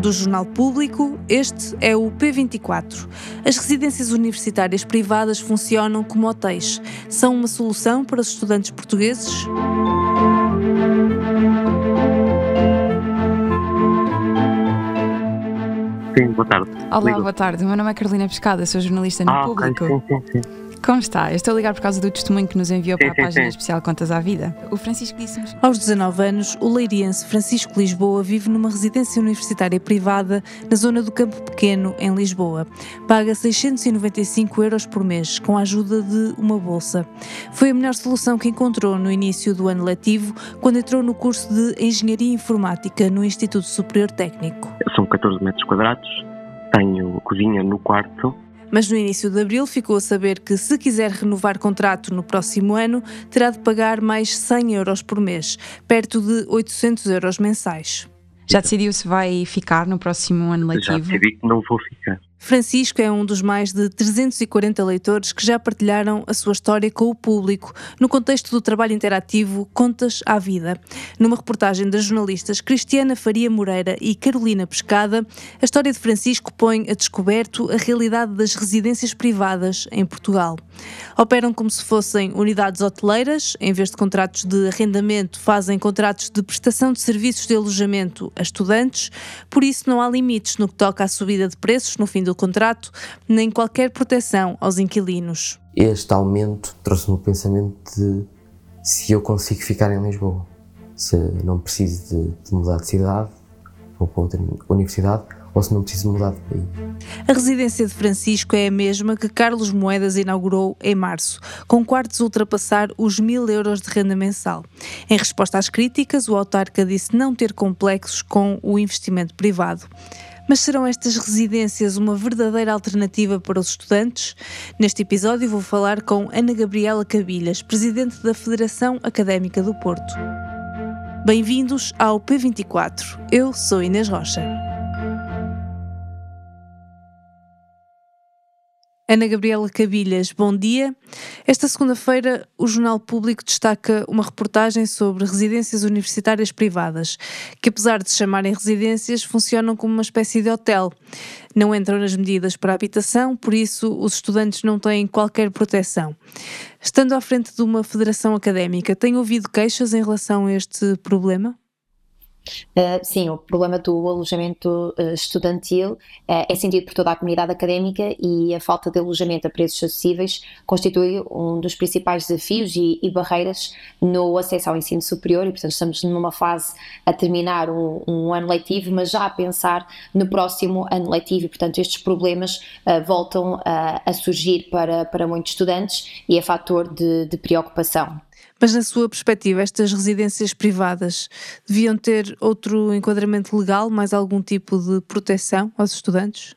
Do Jornal Público, este é o P24. As residências universitárias privadas funcionam como hotéis. São uma solução para os estudantes portugueses? Sim, boa tarde. Olá, Ligo. boa tarde. O meu nome é Carolina Pescada, sou jornalista no ah, Público. Okay, sim, sim, sim. Como está? Eu estou a ligar por causa do testemunho que nos enviou sim, para a página sim. especial Contas à Vida. O Francisco disse-nos. Aos 19 anos, o leiriense Francisco Lisboa vive numa residência universitária privada na zona do Campo Pequeno, em Lisboa. Paga 695 euros por mês, com a ajuda de uma bolsa. Foi a melhor solução que encontrou no início do ano letivo, quando entrou no curso de Engenharia Informática no Instituto Superior Técnico. São 14 metros quadrados, tenho cozinha no quarto mas no início de abril ficou a saber que, se quiser renovar contrato no próximo ano, terá de pagar mais 100 euros por mês, perto de 800 euros mensais. Já decidiu se vai ficar no próximo ano letivo? Já decidi que não vou ficar. Francisco é um dos mais de 340 leitores que já partilharam a sua história com o público, no contexto do trabalho interativo Contas à Vida. Numa reportagem das jornalistas Cristiana Faria Moreira e Carolina Pescada, a história de Francisco põe a descoberto a realidade das residências privadas em Portugal. Operam como se fossem unidades hoteleiras, em vez de contratos de arrendamento, fazem contratos de prestação de serviços de alojamento a estudantes, por isso não há limites no que toca à subida de preços no fim do do contrato, nem qualquer proteção aos inquilinos. Este aumento trouxe-me o pensamento de se eu consigo ficar em Lisboa, se não preciso de, de mudar de cidade ou para outra universidade, ou se não preciso mudar de país. A residência de Francisco é a mesma que Carlos Moedas inaugurou em março, com quartos a ultrapassar os mil euros de renda mensal. Em resposta às críticas, o autarca disse não ter complexos com o investimento privado. Mas serão estas residências uma verdadeira alternativa para os estudantes? Neste episódio vou falar com Ana Gabriela Cabilhas, presidente da Federação Académica do Porto. Bem-vindos ao P24. Eu sou Inês Rocha. Ana Gabriela Cabilhas, bom dia. Esta segunda-feira, o Jornal Público destaca uma reportagem sobre residências universitárias privadas, que apesar de se chamarem residências, funcionam como uma espécie de hotel. Não entram nas medidas para a habitação, por isso os estudantes não têm qualquer proteção. Estando à frente de uma federação académica, tem ouvido queixas em relação a este problema? Uh, sim, o problema do alojamento uh, estudantil uh, é sentido por toda a comunidade académica e a falta de alojamento a preços acessíveis constitui um dos principais desafios e, e, barreiras no acesso ao ensino superior e, portanto, estamos numa fase a terminar um, um ano letivo, mas já a pensar no próximo ano letivo e, portanto, estes problemas voltam a surgir para, para muitos estudantes e é fator de, de preocupação. Mas, na sua perspectiva, estas residências privadas deviam ter outro enquadramento legal, mais algum tipo de proteção aos estudantes?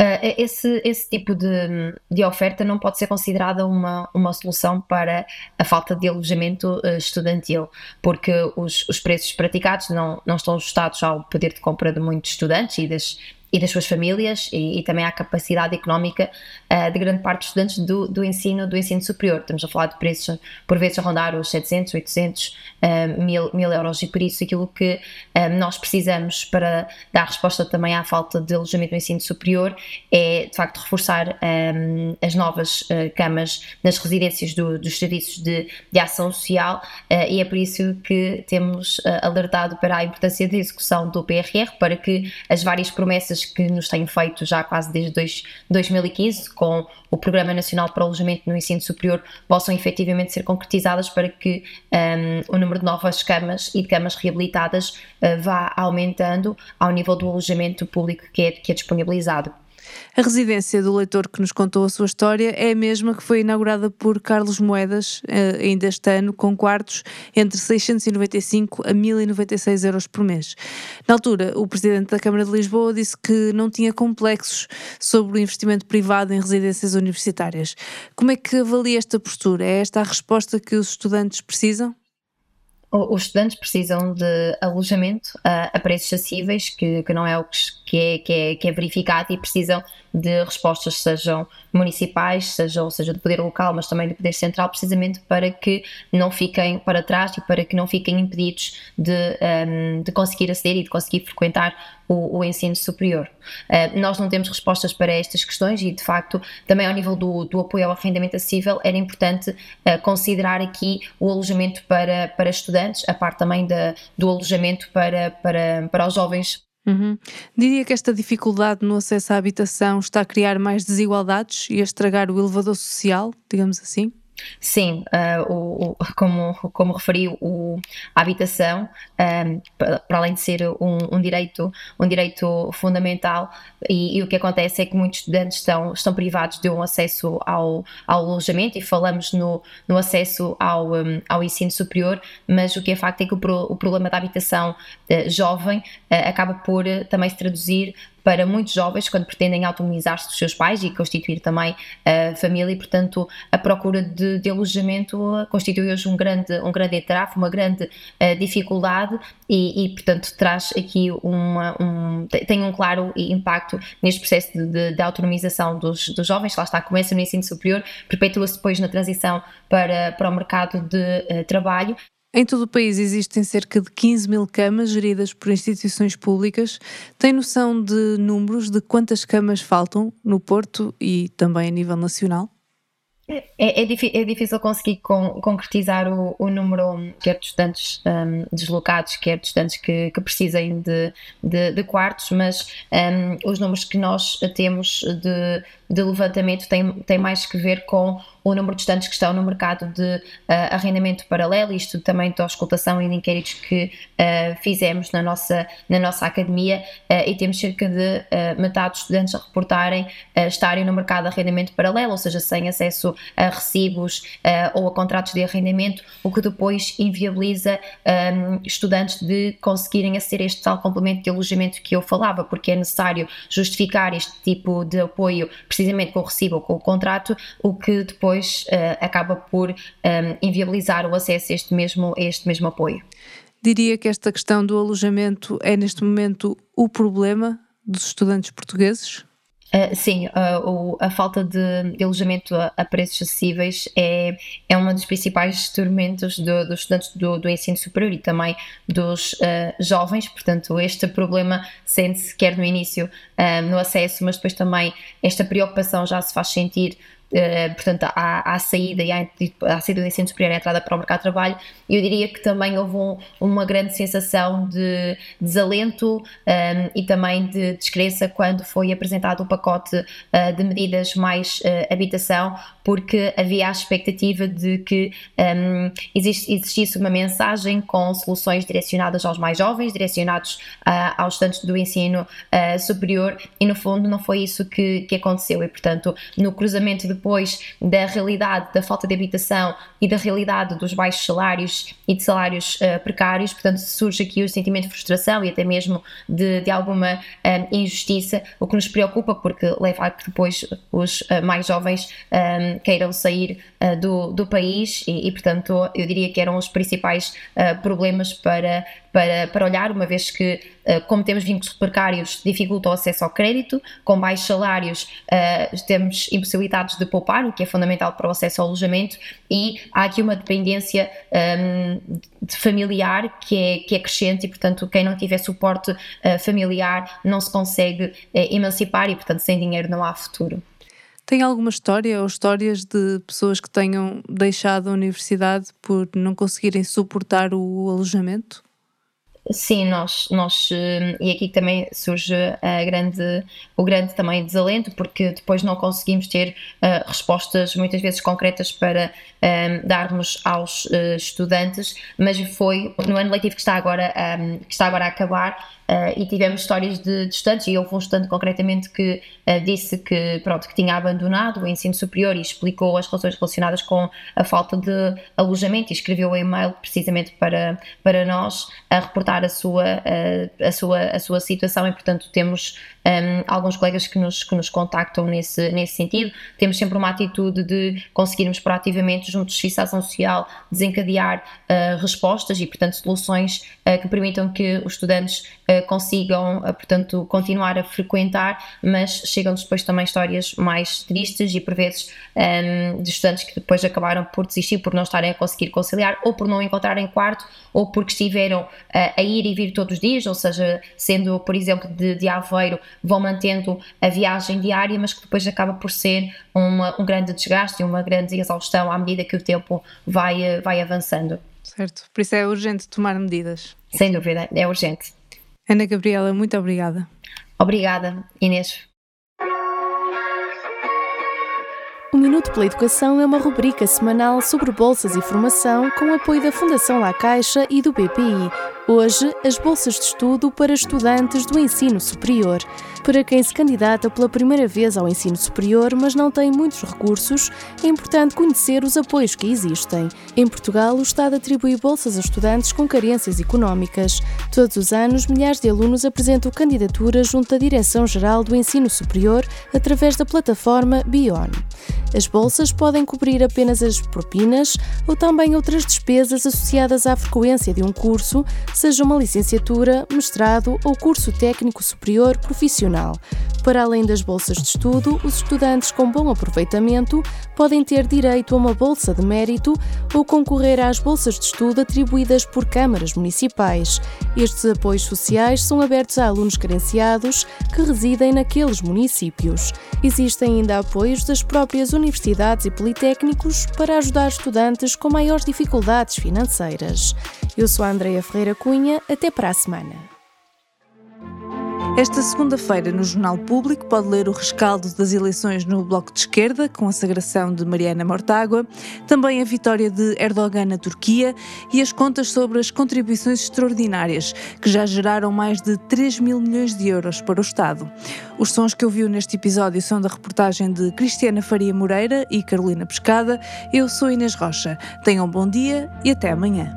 Uh, esse, esse tipo de, de oferta não pode ser considerada uma, uma solução para a falta de alojamento uh, estudantil, porque os, os preços praticados não, não estão ajustados ao poder de compra de muitos estudantes e das e das suas famílias e, e também à capacidade económica uh, de grande parte dos estudantes do, do, ensino, do ensino superior. Estamos a falar de preços, por vezes, a rondar os 700, 800, uh, mil, mil euros e por isso aquilo que uh, nós precisamos para dar resposta também à falta de alojamento no ensino superior é, de facto, reforçar um, as novas camas nas residências do, dos serviços de, de ação social e é por isso que temos alertado para a importância da execução do PRR para que as várias promessas que nos têm feito já quase desde dois, 2015, com o Programa Nacional para o Alojamento no Ensino Superior, possam efetivamente ser concretizadas para que um, o número de novas camas e de camas reabilitadas uh, vá aumentando ao nível do alojamento público que é, que é disponibilizado. A residência do leitor que nos contou a sua história é a mesma que foi inaugurada por Carlos Moedas eh, ainda este ano, com quartos entre 695 a 1096 euros por mês. Na altura, o presidente da Câmara de Lisboa disse que não tinha complexos sobre o investimento privado em residências universitárias. Como é que avalia esta postura? É esta a resposta que os estudantes precisam? Os estudantes precisam de alojamento uh, a preços acessíveis, que, que não é o que é, que, é, que é verificado, e precisam de respostas, sejam municipais, sejam, seja do poder local, mas também do poder central, precisamente para que não fiquem para trás e para que não fiquem impedidos de, um, de conseguir aceder e de conseguir frequentar o, o ensino superior. Uh, nós não temos respostas para estas questões e, de facto, também ao nível do, do apoio ao arrendamento acessível, era importante uh, considerar aqui o alojamento para, para estudantes, a parte também da, do alojamento para, para, para os jovens Uhum. Diria que esta dificuldade no acesso à habitação está a criar mais desigualdades e a estragar o elevador social, digamos assim? Sim, uh, o, o, como, como referiu, o, a habitação, um, para, além de ser um, um, direito, um direito fundamental, e, e, o que acontece é que muitos estudantes estão, estão privados de um acesso ao, ao alojamento, e falamos no, no acesso ao, um, ao ensino superior, mas o que é facto é que o, o problema da habitação uh, jovem uh, acaba por também se traduzir para muitos jovens quando pretendem autonomizar-se dos seus pais e constituir também a família e, portanto, a procura de, de alojamento constitui hoje um grande, um grande entrave, uma grande uh, dificuldade e, e, portanto, traz aqui uma, um, tem um claro impacto neste processo de, de, de autonomização dos, dos jovens, lá está, começa no ensino superior, perpetua-se depois na transição para, para o mercado de uh, trabalho em todo o país existem cerca de 15 mil camas geridas por instituições públicas. Tem noção de números de quantas camas faltam no Porto e também a nível nacional? É, é, é, difícil conseguir con concretizar o, o, número, quer de estudantes um, deslocados, quer de estudantes que, que precisem de, de, de, quartos, mas um, os números que nós temos de, de levantamento têm, têm mais que ver com o número de estudantes que estão no mercado de uh, arrendamento paralelo, isto também da auscultação e de inquéritos que uh, fizemos na nossa, na nossa academia, uh, e temos cerca de metade dos estudantes a reportarem estarem no mercado de arrendamento paralelo, ou seja, sem acesso a recibos ou a contratos de arrendamento, o que depois inviabiliza um, estudantes de conseguirem aceder a este tal complemento de alojamento que eu falava, porque é necessário justificar este tipo de apoio precisamente com o recibo ou com o contrato, o que depois depois uh, acaba por um, ehm, inviabilizar o acesso a este, mesmo, a este mesmo apoio. Diria que esta questão do alojamento é neste momento o problema dos estudantes portugueses? Uh, sim, uh, o, a falta de, de alojamento a, a, preços acessíveis é, é um dos principais tormentos do, dos estudantes do, do, ensino superior e também dos uh, jovens. Portanto, este problema sente-se quer no início no acesso, mas depois também esta preocupação já se faz sentir Uh, portanto, à, à, saída e à, à saída do ensino superior e à entrada para o mercado de trabalho, eu diria que também houve um, uma grande sensação de desalento um, ehm, e também de descrença quando foi apresentado o pacote uh, de medidas mais uh, habitação, porque havia a expectativa de que um, ehm, exist, existisse uma mensagem com soluções direcionadas aos mais jovens, direcionados aos estudantes do ensino superior, e no fundo não foi isso que, que aconteceu, e portanto, no cruzamento de depois da realidade da falta de habitação e da realidade dos baixos salários e de salários uh, precários, portanto surge aqui o sentimento de frustração e até mesmo de, de alguma um, injustiça, o que nos preocupa porque leva a que depois os uh, mais jovens um, queiram sair uh, do, do país e, e, portanto eu diria que eram os principais problemas para para, para olhar, uma vez que, uh, como temos vínculos precários, dificulta o acesso ao crédito, com baixos salários uh, temos impossibilidades de poupar, o que é fundamental para o acesso ao alojamento, e há aqui uma dependência ehm, de familiar que é, que é crescente e, portanto, quem não tiver suporte uh, familiar não se consegue emancipar e, portanto, sem dinheiro não há futuro. Tem alguma história ou histórias de pessoas que tenham deixado a universidade por não conseguirem suportar o alojamento? Sim, nós, nós eh, e aqui também surge a grande, o grande também desalento, porque depois não conseguimos ter uh, respostas muitas vezes concretas para um, darmos aos uh, estudantes, mas foi no ano letivo que está agora, um, que está agora a acabar, Uh, e tivemos histórias de, de, estudantes, e houve um estudante concretamente que uh, disse que, pronto, que tinha abandonado o ensino superior e explicou as razões relacionadas com a falta de alojamento e escreveu um e-mail precisamente para, para nós a reportar a sua, a, a sua, a sua situação e, portanto, temos um, alguns colegas que nos, que nos contactam nesse, nesse sentido. Temos sempre uma atitude de conseguirmos proativamente, junto de Justiça Ação Social, desencadear uh, respostas e, portanto, soluções uh, que permitam que os estudantes uh, consigam, portanto, continuar a frequentar, mas chegam depois também histórias mais tristes e, por vezes, um, de estudantes que depois acabaram por desistir, por não estarem a conseguir conciliar, ou por não encontrarem quarto, ou porque estiveram a ir e vir todos os dias, ou seja, sendo, por exemplo, de, de Aveiro vão mantendo a viagem diária, mas que depois acaba por ser uma, um grande desgaste e uma grande exaustão à medida que o tempo vai, eh, vai avançando. Certo, por isso é urgente tomar medidas. Sem dúvida, é urgente. Ana Gabriela, muito obrigada. Obrigada, Inês. O Minuto pela Educação é uma rubrica semanal sobre bolsas e formação com apoio da Fundação La Caixa e do BPI. Hoje, as bolsas de estudo para estudantes do ensino superior. Para quem se candidata pela primeira vez ao ensino superior, mas não tem muitos recursos, é importante conhecer os apoios que existem. Em Portugal, o Estado atribui bolsas a estudantes com carências económicas. Todos os anos, milhares de alunos apresentam candidaturas junto à Direção-Geral do Ensino Superior através da plataforma Bion. As bolsas podem cobrir apenas as propinas ou também outras despesas associadas à frequência de um curso, seja uma licenciatura, mestrado ou curso técnico superior profissional. Para além das bolsas de estudo, os estudantes com bom aproveitamento podem ter direito a uma bolsa de mérito ou concorrer às bolsas de estudo atribuídas por câmaras municipais. Estes apoios sociais são abertos a alunos carenciados que residem naqueles municípios. Existem ainda apoios das próprias universidades universidades e politécnicos para ajudar estudantes com maiores dificuldades financeiras. Eu sou a Andreia Ferreira Cunha, até para a semana. Esta segunda-feira, no Jornal Público, pode ler o rescaldo das eleições no Bloco de Esquerda, com a sagração de Mariana Mortágua, também a vitória de Erdogan na Turquia e as contas sobre as contribuições extraordinárias, que já geraram mais de 3 mil milhões de euros para o Estado. Os sons que ouviu neste episódio são da reportagem de Cristiana Faria Moreira e Carolina Pescada. Eu sou Inês Rocha. Tenham um bom dia e até amanhã.